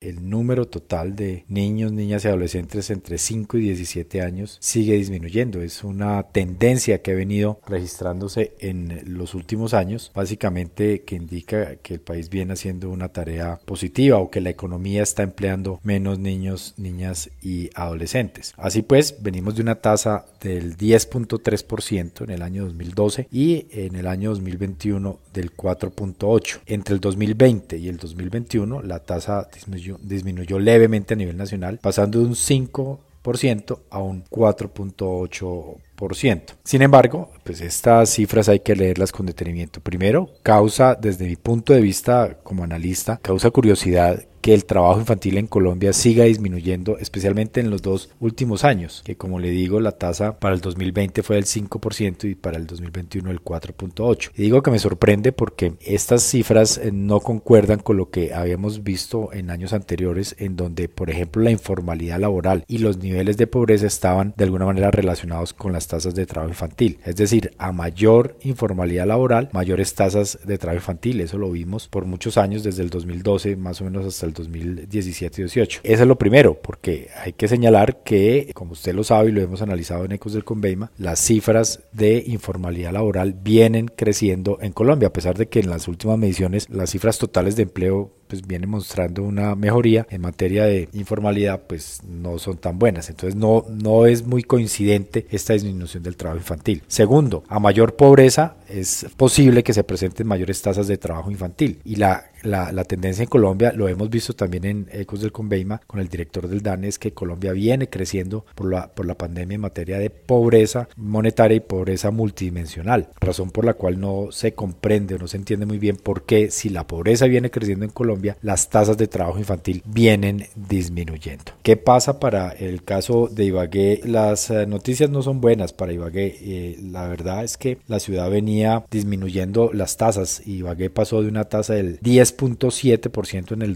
el número total de niños, niñas y adolescentes entre 5 y 17 años sigue disminuyendo. Es una tendencia que ha venido registrándose en los últimos años, básicamente que indica que el país viene haciendo una tarea positiva o que la economía está empleando menos niños, niñas y adolescentes. Así pues, venimos de una tasa del 10.3% en el año 2012 y en el año 2021 del 4.8%. Entre el 2020 y el 2021 la tasa disminuyó disminuyó, levemente a nivel nacional, pasando de un 5% a un 4.8%. Sin embargo, pues estas cifras hay que leerlas con detenimiento. Primero, causa, desde mi punto de vista como analista, causa curiosidad el trabajo infantil en Colombia siga disminuyendo, especialmente en los dos últimos años, que como le digo, la tasa para el 2020 fue del 5% y para el 2021 el 4.8%. Y digo que me sorprende porque estas cifras eh, no concuerdan con lo que habíamos visto en años anteriores, en donde, por ejemplo, la informalidad laboral y los niveles de pobreza estaban de alguna manera relacionados con las tasas de trabajo infantil. Es decir, a mayor informalidad laboral, mayores tasas de trabajo infantil. Eso lo vimos por muchos años, desde el 2012 más o menos hasta el 2017-18. Eso es lo primero, porque hay que señalar que, como usted lo sabe y lo hemos analizado en Ecos del Conveima, las cifras de informalidad laboral vienen creciendo en Colombia, a pesar de que en las últimas mediciones las cifras totales de empleo pues viene mostrando una mejoría en materia de informalidad pues no son tan buenas. Entonces no no es muy coincidente esta disminución del trabajo infantil. Segundo a mayor pobreza es posible que se presenten mayores tasas de trabajo infantil. Y la la, la, tendencia en Colombia, lo hemos visto también en Ecos del Conveima con el director del DANE, es que Colombia viene creciendo por la, por la pandemia en materia de pobreza monetaria y pobreza multidimensional, razón por la cual no se comprende no se entiende muy bien por qué si la pobreza viene creciendo en Colombia, las tasas de trabajo infantil vienen disminuyendo. ¿Qué pasa para el caso de Ibagué? Las eh, noticias no son buenas para Ibagué. Eh, la verdad es que la ciudad venía disminuyendo las tasas. Ibagué pasó de una tasa del 10 10.7% en el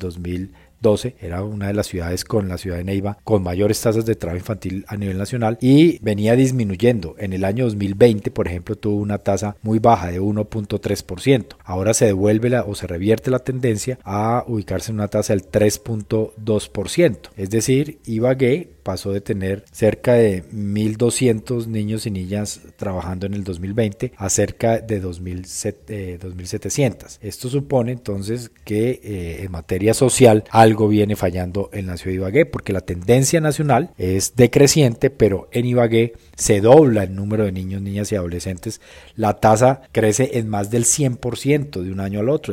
2012. Era una de las ciudades con la ciudad de Neiva con mayores tasas de trabajo infantil a nivel nacional y venía disminuyendo. En el año 2020, por ejemplo, tuvo una tasa muy baja de 1.3%. Ahora se devuelve o se revierte la tendencia a ubicarse en una tasa del 3.2%. Es decir, Ibagué pasó de tener cerca de 1.200 niños y niñas trabajando en el 2020 a cerca de 2.700. Esto supone entonces que eh, en materia social algo viene fallando en la ciudad de Ibagué, porque la tendencia nacional es decreciente, pero en Ibagué se dobla el número de niños, niñas y adolescentes. La tasa crece en más del 100% de un año al otro.